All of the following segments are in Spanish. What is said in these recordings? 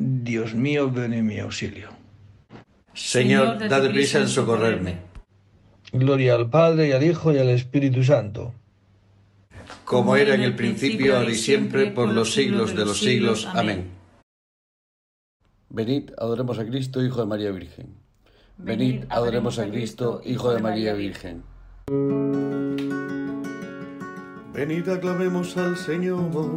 Dios mío, ven en mi auxilio. Señor, dad prisa en socorrerme. Gloria al Padre y al Hijo y al Espíritu Santo. Como era en el principio, ahora y siempre, por los siglos de los siglos. Amén. Venid, adoremos a Cristo, Hijo de María Virgen. Venid, adoremos a Cristo, Hijo de María Virgen. Venid, aclamemos al Señor,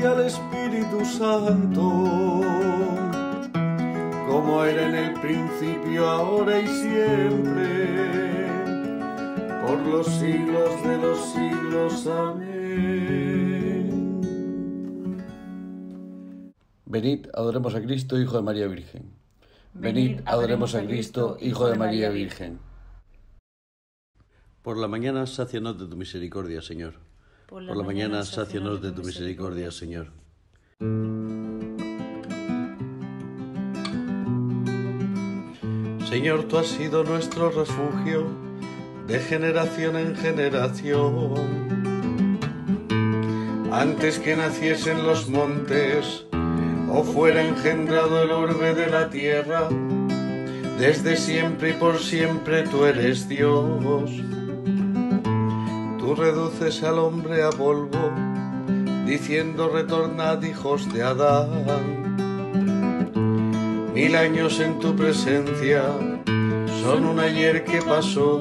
y al Espíritu Santo, como era en el principio, ahora y siempre, por los siglos de los siglos. Amén. Venid, adoremos a Cristo, Hijo de María Virgen. Venid, adoremos a Cristo, Hijo de María Virgen. Por la mañana, sácianos de tu misericordia, Señor. Por la, mañana, sácianos de tu misericordia, Señor. Señor, tú has sido nuestro refugio de generación en generación. Antes que naciesen los montes o fuera engendrado el orbe de la tierra, desde siempre y por siempre tú eres Dios Tú reduces al hombre a polvo, diciendo retornad hijos de Adán. Mil años en tu presencia son un ayer que pasó,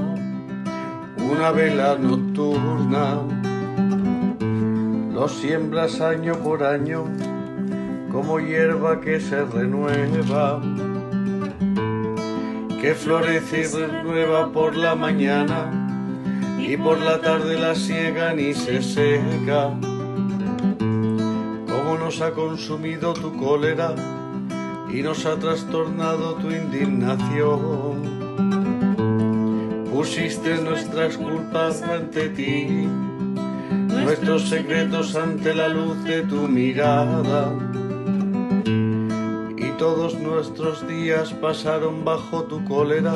una vela nocturna. Los siembras año por año como hierba que se renueva, que florece y renueva por la mañana y por la tarde la ciega ni se seca. Cómo nos ha consumido tu cólera y nos ha trastornado tu indignación. Pusiste nuestras culpas ante ti, nuestros secretos ante la luz de tu mirada. Y todos nuestros días pasaron bajo tu cólera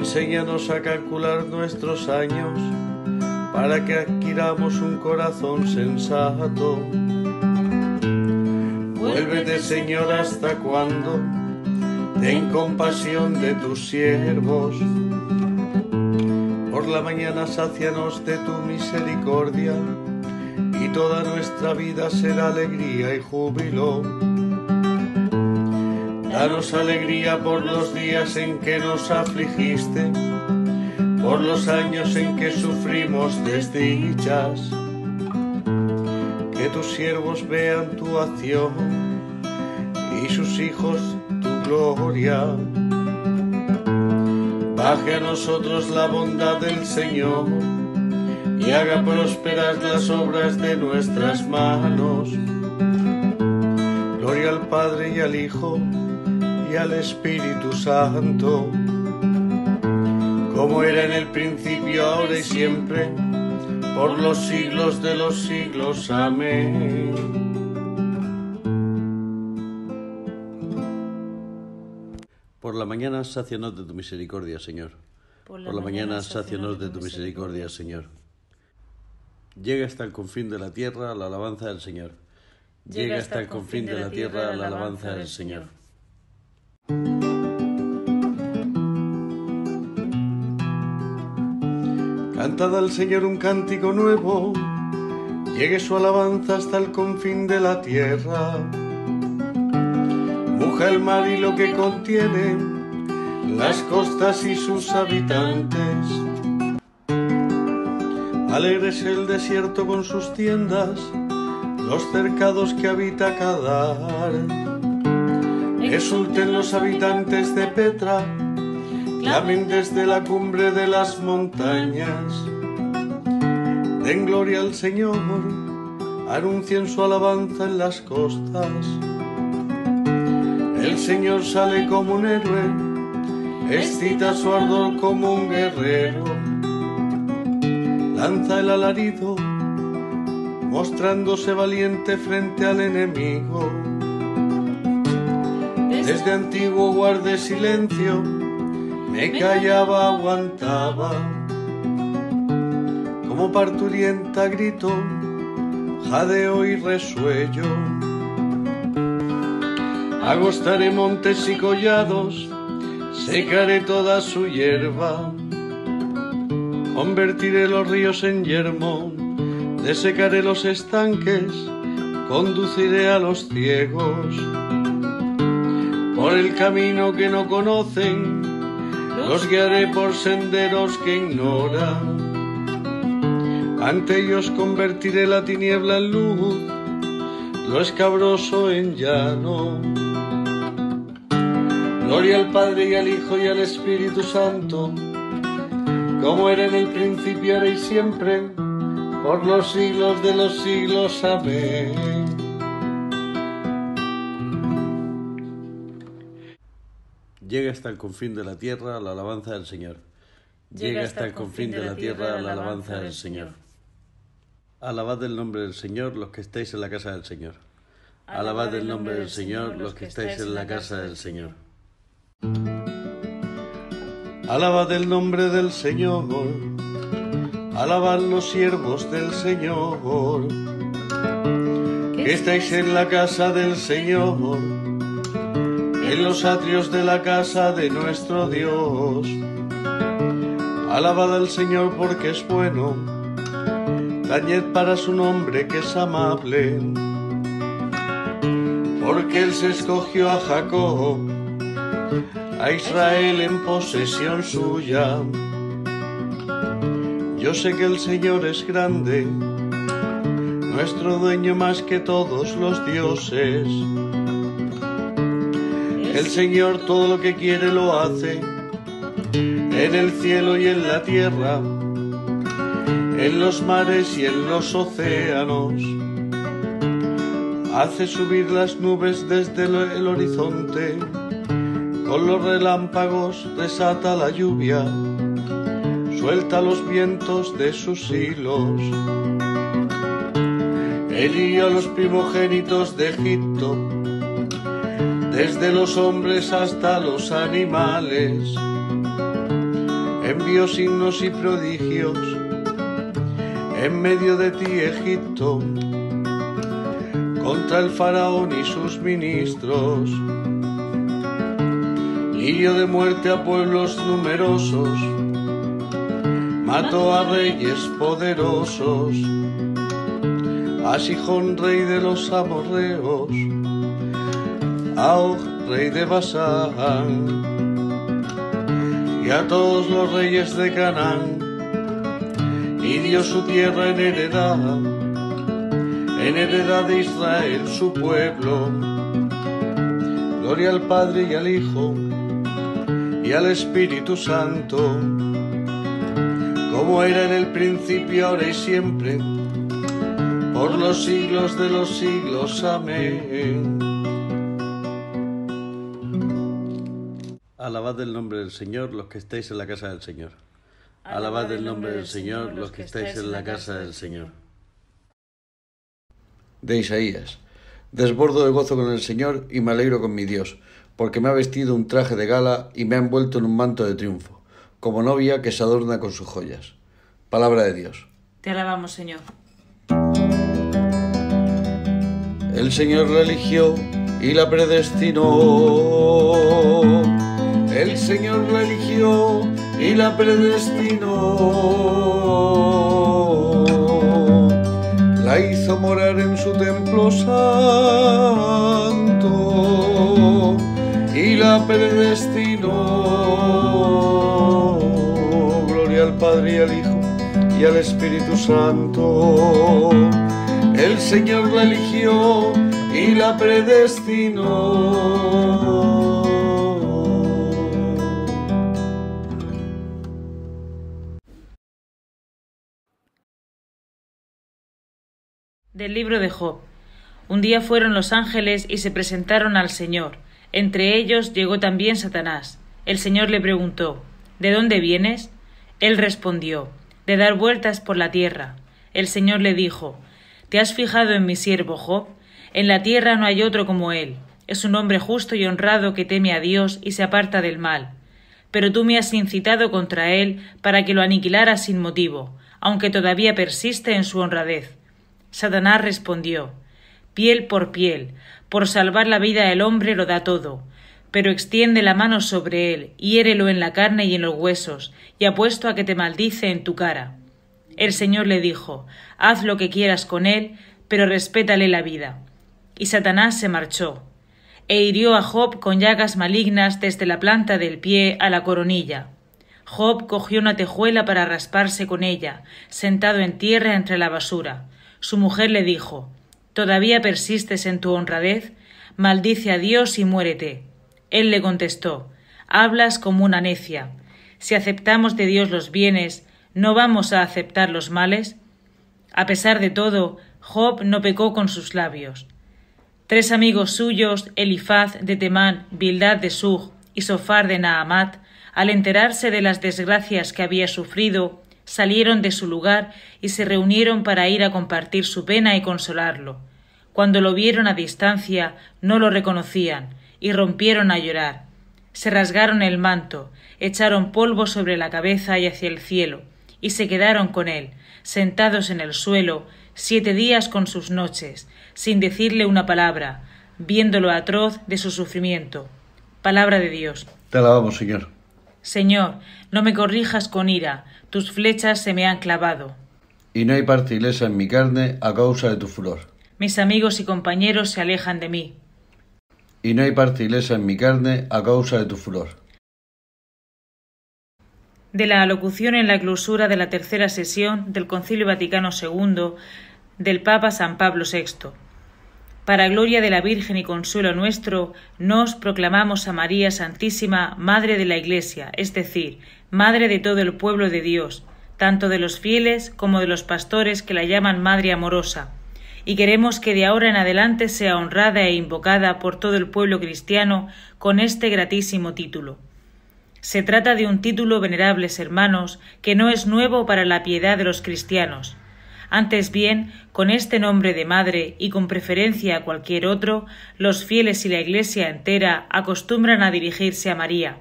Enséñanos a calcular nuestros años para que adquiramos un corazón sensato. Vuélvete, Señor, hasta cuando ten compasión de tus siervos. la mañana sácianos de tu misericordia, y toda nuestra vida será alegría y júbilo. Danos alegría por los días en que nos afligiste, por los años en que sufrimos desdichas. Que tus siervos vean tu acción y sus hijos tu gloria baje a nosotros la bondad del Señor y haga prosperar las obras de nuestras manos. Gloria al Padre y al Hijo y al Espíritu Santo, como era en el principio, ahora y siempre, por los siglos de los siglos. Amén. Por la mañana, sácianos de tu misericordia, Señor. Por la, mañana, sácianos de tu misericordia, Señor. Llega hasta el confín de la tierra la alabanza del Señor. Llega hasta el confín de la tierra la alabanza del Señor. Cantad al Señor un cántico nuevo, llegue su alabanza hasta el confín de la tierra el mar y lo que contiene, las costas y sus habitantes. Alegre es el desierto con sus tiendas, los cercados que habita Cadar. Exulten los habitantes de Petra, clamen desde la cumbre de las montañas. Den gloria al Señor, anuncien su alabanza en las costas. El Señor sale como un héroe, excita su ardor como un guerrero. Lanza el alarido, mostrándose valiente frente al enemigo. Desde antiguo guardé silencio, me callaba, aguantaba. Como parturienta grito, jadeo y resuello. Agostaré montes y collados, secaré toda su hierba, convertiré los ríos en yermo, desecaré los estanques, conduciré a los ciegos por el camino que no conocen, los guiaré por senderos que ignoran. Ante ellos convertiré la tiniebla en luz, lo escabroso en llano. Gloria al Padre y al Hijo y al Espíritu Santo, como era en el principio, ahora y siempre, por los siglos de los siglos. Amén. Llega hasta el confín de la tierra la alabanza del Señor. Llega hasta el confín de la tierra la alabanza del Señor. Alabad el nombre del Señor los que estáis en la casa del Señor. Alabad el nombre del Señor los que estáis en la casa del Señor. Alabad el nombre del Señor, alabad los siervos del Señor, que estáis en la casa del Señor, en los atrios de la casa de nuestro Dios. Alabad al Señor porque es bueno, tañed para su nombre que es amable, porque Él se escogió a Jacob a Israel en posesión suya. Yo sé que el Señor es grande, nuestro dueño más que todos los dioses. El Señor todo lo que quiere lo hace, en el cielo y en la tierra, en los mares y en los océanos. Hace subir las nubes desde el horizonte con los relámpagos desata la lluvia, suelta los vientos de sus hilos. Él a los primogénitos de Egipto, desde los hombres hasta los animales. Envió signos y prodigios en medio de ti, Egipto, contra el faraón y sus ministros lirio de muerte a pueblos numerosos, mató a reyes poderosos, a Sijón rey de los amorreos, a Og rey de Basán, y a todos los reyes de Canaán, y dio su tierra en heredad, en heredad de Israel su pueblo. Gloria al Padre y al Hijo y al Espíritu Santo, como era en el principio, ahora y siempre, por los siglos de los siglos. Amén. Alabad el nombre del Señor los que estáis en la casa del Señor. Alabad el nombre del Señor los que estáis en la casa del Señor. De Isaías. Desbordo de gozo con el Señor y me alegro con mi Dios, porque me ha vestido un traje de gala y me ha envuelto en un manto de triunfo, como novia que se adorna con sus joyas. Palabra de Dios. Te alabamos, Señor. El Señor la eligió y la predestinó. El Señor la eligió y la predestinó. La hizo morar en su templo santo y la predestinó. Gloria al Padre y al Hijo y al Espíritu Santo. El Señor la eligió y la predestinó. Del libro de Job. Un día fueron los ángeles y se presentaron al Señor. Entre ellos llegó también Satanás. El Señor le preguntó ¿De dónde vienes? Él respondió De dar vueltas por la tierra. El Señor le dijo ¿Te has fijado en mi siervo Job? En la tierra no hay otro como él. Es un hombre justo y honrado que teme a Dios y se aparta del mal. Pero tú me has incitado contra él para que lo aniquilara sin motivo, aunque todavía persiste en su honradez. Satanás respondió Piel por piel, por salvar la vida del hombre lo da todo, pero extiende la mano sobre él, hiérelo en la carne y en los huesos, y apuesto a que te maldice en tu cara. El Señor le dijo Haz lo que quieras con él, pero respétale la vida. Y Satanás se marchó, e hirió a Job con llagas malignas desde la planta del pie a la coronilla. Job cogió una tejuela para rasparse con ella, sentado en tierra entre la basura. Su mujer le dijo ¿Todavía persistes en tu honradez? Maldice a Dios y muérete. Él le contestó Hablas como una necia. Si aceptamos de Dios los bienes, ¿no vamos a aceptar los males? A pesar de todo, Job no pecó con sus labios. Tres amigos suyos, Elifaz de Temán, Bildad de Sug y Sofar de Naamat, al enterarse de las desgracias que había sufrido, salieron de su lugar y se reunieron para ir a compartir su pena y consolarlo. Cuando lo vieron a distancia no lo reconocían y rompieron a llorar. Se rasgaron el manto, echaron polvo sobre la cabeza y hacia el cielo, y se quedaron con él, sentados en el suelo, siete días con sus noches, sin decirle una palabra, viéndolo atroz de su sufrimiento. Palabra de Dios. Te alabamos, Señor. Señor, no me corrijas con ira, tus flechas se me han clavado. Y no hay parte ilesa en mi carne a causa de tu furor. Mis amigos y compañeros se alejan de mí. Y no hay parte ilesa en mi carne a causa de tu furor. De la alocución en la clausura de la tercera sesión del Concilio Vaticano II del Papa San Pablo VI. Para gloria de la Virgen y consuelo nuestro, nos proclamamos a María Santísima, Madre de la Iglesia, es decir, Madre de todo el pueblo de Dios, tanto de los fieles como de los pastores que la llaman Madre amorosa, y queremos que de ahora en adelante sea honrada e invocada por todo el pueblo cristiano con este gratísimo título. Se trata de un título, venerables hermanos, que no es nuevo para la piedad de los cristianos, antes bien, con este nombre de madre y con preferencia a cualquier otro, los fieles y la Iglesia entera acostumbran a dirigirse a María.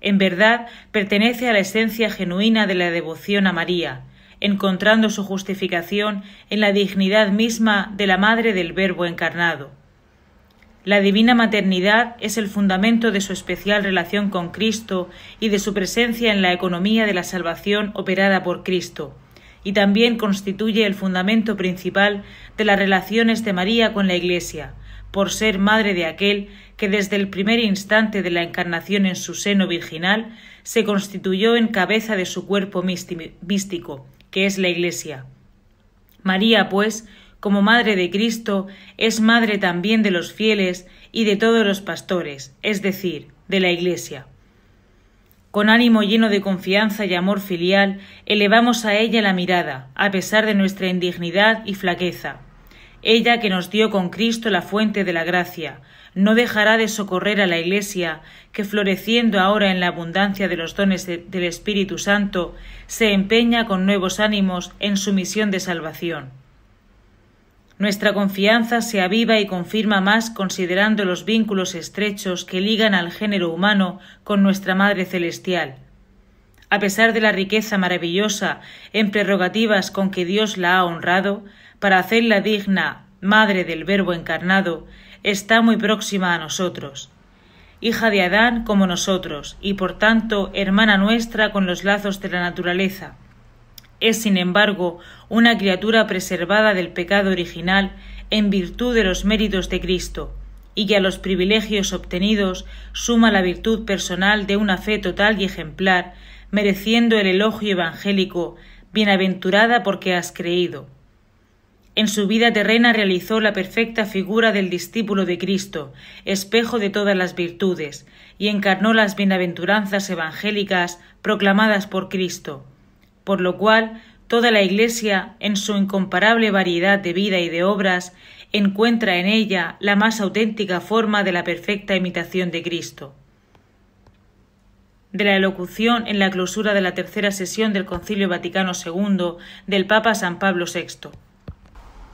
En verdad, pertenece a la esencia genuina de la devoción a María, encontrando su justificación en la dignidad misma de la Madre del Verbo encarnado. La divina maternidad es el fundamento de su especial relación con Cristo y de su presencia en la economía de la salvación operada por Cristo, y también constituye el fundamento principal de las relaciones de María con la Iglesia, por ser madre de aquel que desde el primer instante de la encarnación en su seno virginal se constituyó en cabeza de su cuerpo místico, que es la Iglesia. María, pues, como Madre de Cristo, es Madre también de los fieles y de todos los pastores, es decir, de la Iglesia. Con ánimo lleno de confianza y amor filial, elevamos a ella la mirada, a pesar de nuestra indignidad y flaqueza. Ella que nos dio con Cristo la fuente de la gracia, no dejará de socorrer a la Iglesia, que floreciendo ahora en la abundancia de los dones del Espíritu Santo, se empeña con nuevos ánimos en su misión de salvación. Nuestra confianza se aviva y confirma más considerando los vínculos estrechos que ligan al género humano con nuestra Madre Celestial. A pesar de la riqueza maravillosa en prerrogativas con que Dios la ha honrado, para hacerla digna, Madre del Verbo encarnado, está muy próxima a nosotros. Hija de Adán como nosotros, y por tanto hermana nuestra con los lazos de la naturaleza es, sin embargo, una criatura preservada del pecado original en virtud de los méritos de Cristo, y que a los privilegios obtenidos suma la virtud personal de una fe total y ejemplar, mereciendo el elogio evangélico, bienaventurada porque has creído. En su vida terrena realizó la perfecta figura del discípulo de Cristo, espejo de todas las virtudes, y encarnó las bienaventuranzas evangélicas proclamadas por Cristo por lo cual toda la Iglesia, en su incomparable variedad de vida y de obras, encuentra en ella la más auténtica forma de la perfecta imitación de Cristo. De la elocución en la clausura de la tercera sesión del Concilio Vaticano II del Papa San Pablo VI.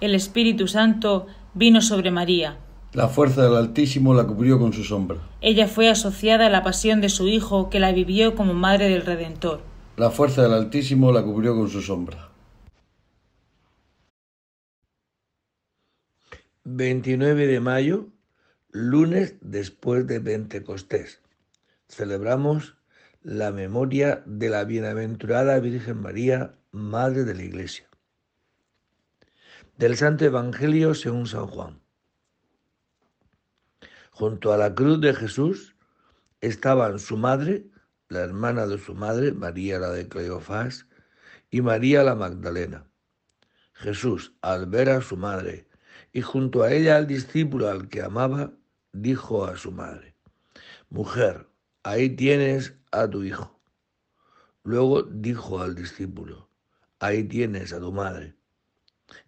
El Espíritu Santo vino sobre María. La fuerza del Altísimo la cubrió con su sombra. Ella fue asociada a la pasión de su Hijo, que la vivió como Madre del Redentor. La fuerza del Altísimo la cubrió con su sombra. 29 de mayo, lunes después de Pentecostés. Celebramos la memoria de la bienaventurada Virgen María, Madre de la Iglesia. Del Santo Evangelio según San Juan. Junto a la cruz de Jesús estaban su madre, la hermana de su madre, María la de Cleofás, y María la Magdalena. Jesús, al ver a su madre y junto a ella al discípulo al que amaba, dijo a su madre, Mujer, ahí tienes a tu hijo. Luego dijo al discípulo, Ahí tienes a tu madre.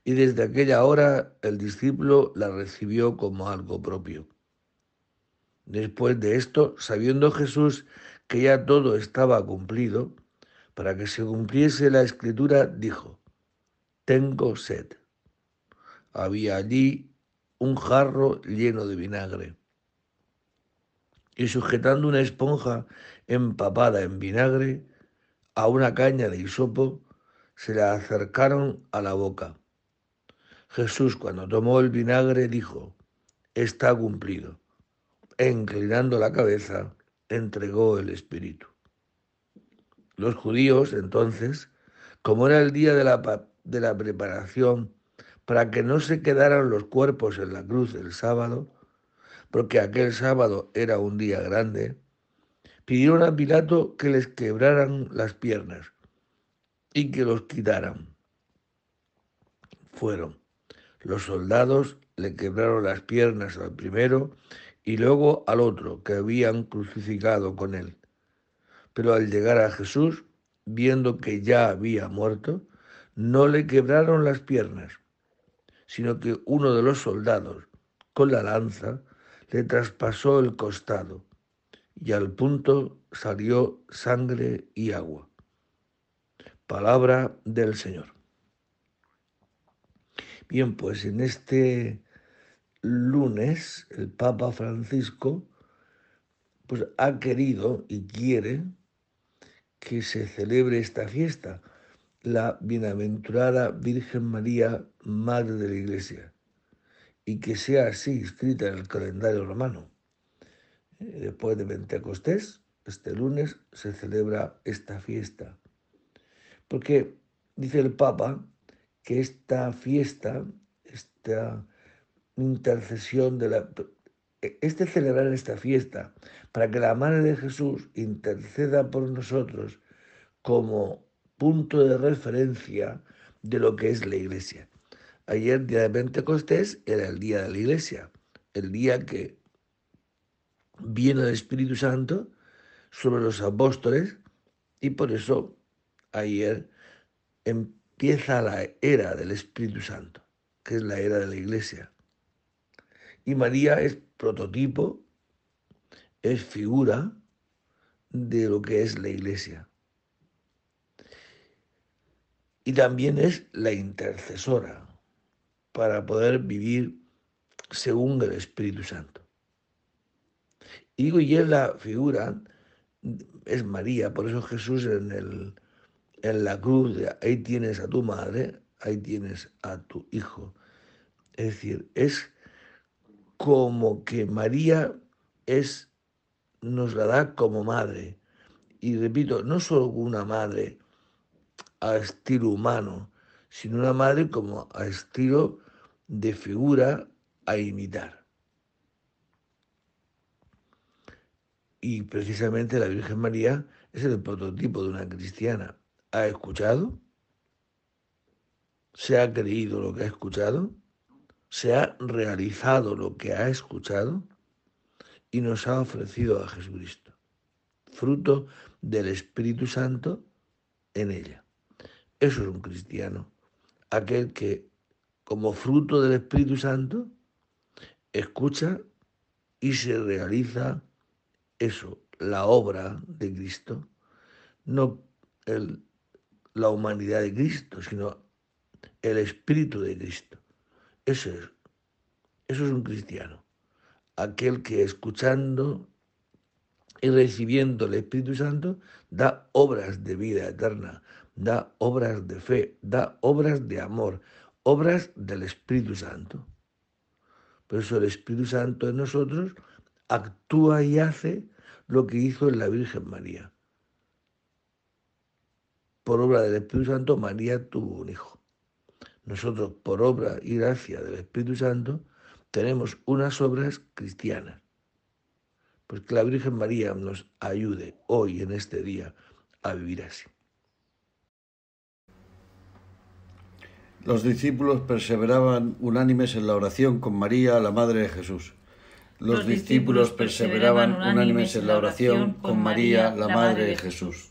Y desde aquella hora el discípulo la recibió como algo propio. Después de esto, sabiendo Jesús que ya todo estaba cumplido, para que se cumpliese la escritura, dijo, tengo sed. Había allí un jarro lleno de vinagre. Y sujetando una esponja empapada en vinagre a una caña de hisopo, se la acercaron a la boca. Jesús, cuando tomó el vinagre, dijo, está cumplido. E inclinando la cabeza, entregó el Espíritu. Los judíos, entonces, como era el día de la, de la preparación, para que no se quedaran los cuerpos en la cruz el sábado, porque aquel sábado era un día grande, pidieron a Pilato que les quebraran las piernas y que los quitaran. Fueron. Los soldados le quebraron las piernas al primero y luego al otro que habían crucificado con él. Pero al llegar a Jesús, viendo que ya había muerto, no le quebraron las piernas, sino que uno de los soldados, con la lanza, le traspasó el costado, y al punto salió sangre y agua. Palabra del Señor. Bien, pues en este lunes el Papa Francisco pues ha querido y quiere que se celebre esta fiesta, la bienaventurada Virgen María, Madre de la Iglesia, y que sea así escrita en el calendario romano. Después de Pentecostés, este lunes, se celebra esta fiesta. Porque dice el Papa que esta fiesta, esta intercesión de la... Este celebrar esta fiesta para que la Madre de Jesús interceda por nosotros como punto de referencia de lo que es la iglesia. Ayer, día de Pentecostés, era el día de la iglesia, el día que viene el Espíritu Santo sobre los apóstoles y por eso ayer empieza la era del Espíritu Santo, que es la era de la iglesia. Y María es prototipo, es figura de lo que es la iglesia. Y también es la intercesora para poder vivir según el Espíritu Santo. Y digo, y es la figura, es María, por eso Jesús en, el, en la cruz, ahí tienes a tu madre, ahí tienes a tu hijo. Es decir, es como que María es, nos la da como madre. Y repito, no solo una madre a estilo humano, sino una madre como a estilo de figura a imitar. Y precisamente la Virgen María es el prototipo de una cristiana. ¿Ha escuchado? ¿Se ha creído lo que ha escuchado? ¿Se ha realizado lo que ha escuchado? Y nos ha ofrecido a Jesucristo, fruto del Espíritu Santo en ella. Eso es un cristiano, aquel que como fruto del Espíritu Santo escucha y se realiza eso, la obra de Cristo, no el, la humanidad de Cristo, sino el Espíritu de Cristo. Eso es, eso es un cristiano, aquel que escuchando y recibiendo el Espíritu Santo da obras de vida eterna, da obras de fe, da obras de amor, obras del Espíritu Santo. Por eso el Espíritu Santo en nosotros actúa y hace lo que hizo en la Virgen María. Por obra del Espíritu Santo, María tuvo un hijo. Nosotros, por obra y gracia del Espíritu Santo, tenemos unas obras cristianas. Pues que la Virgen María nos ayude hoy, en este día, a vivir así. Los discípulos perseveraban unánimes en la oración con María, la Madre de Jesús. Los, discípulos perseveraban unánimes en la oración con María, la Madre de Jesús.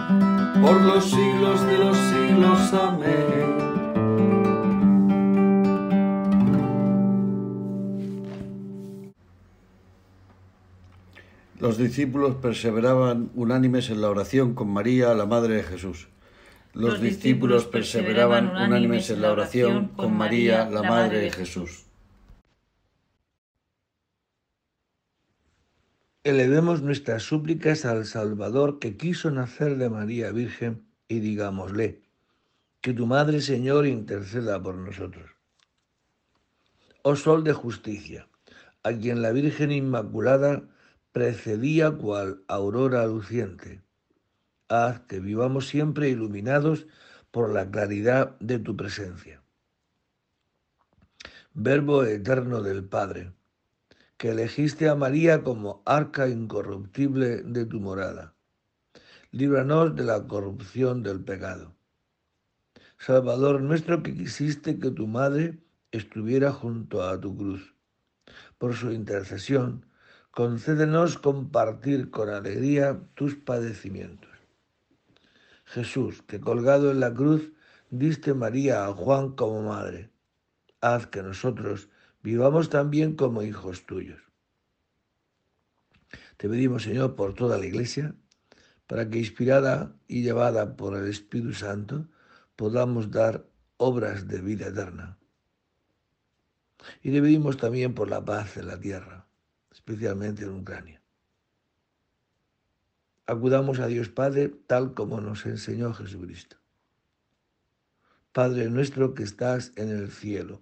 por los siglos de los siglos. Amén. Los discípulos perseveraban unánimes en la oración con María, la Madre de Jesús. Los, discípulos perseveraban unánimes en la oración con María, la Madre de Jesús. Elevemos nuestras súplicas al Salvador que quiso nacer de María Virgen y digámosle, que tu Madre Señor interceda por nosotros. Oh Sol de justicia, a quien la Virgen Inmaculada precedía cual aurora luciente. Haz que vivamos siempre iluminados por la claridad de tu presencia. Verbo eterno del Padre, que elegiste a María como arca incorruptible de tu morada. Líbranos de la corrupción del pecado. Salvador nuestro que quisiste que tu madre estuviera junto a tu cruz. Por su intercesión, concédenos compartir con alegría tus padecimientos. Jesús, que colgado en la cruz diste María a Juan como madre, haz que nosotros vivamos también como hijos tuyos. Te pedimos, Señor, por toda la Iglesia, para que inspirada y llevada por el Espíritu Santo podamos dar obras de vida eterna. Y te pedimos también por la paz en la tierra especialmente en Ucrania. Acudamos a Dios Padre tal como nos enseñó Jesucristo. Padre nuestro que estás en el cielo,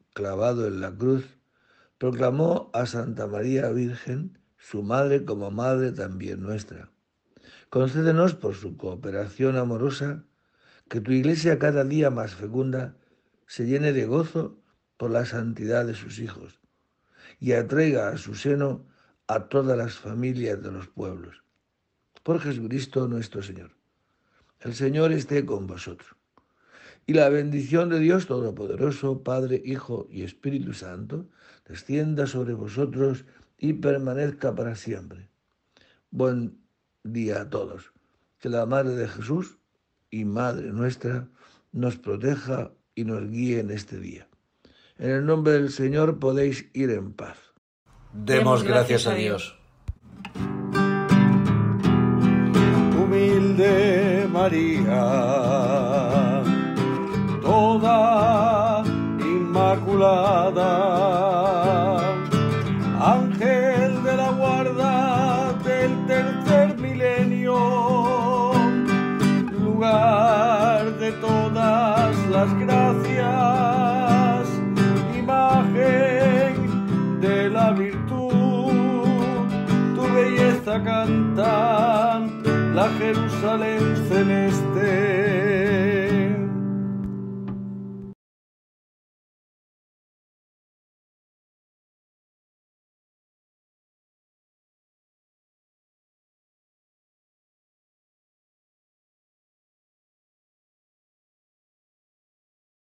clavado en la cruz, proclamó a Santa María Virgen, su madre como madre también nuestra. Concédenos por su cooperación amorosa que tu iglesia cada día más fecunda se llene de gozo por la santidad de sus hijos y atraiga a su seno a todas las familias de los pueblos. Por Jesucristo nuestro Señor. El Señor esté con vosotros. Y la bendición de Dios Todopoderoso, Padre, Hijo y Espíritu Santo, descienda sobre vosotros y permanezca para siempre. Buen día a todos. Que la Madre de Jesús y Madre nuestra nos proteja y nos guíe en este día. En el nombre del Señor podéis ir en paz. Demos gracias a Dios. Humilde María, ángel de la guarda del tercer milenio, lugar de todas las gracias, imagen de la virtud belleza cantan la Jerusalén celeste.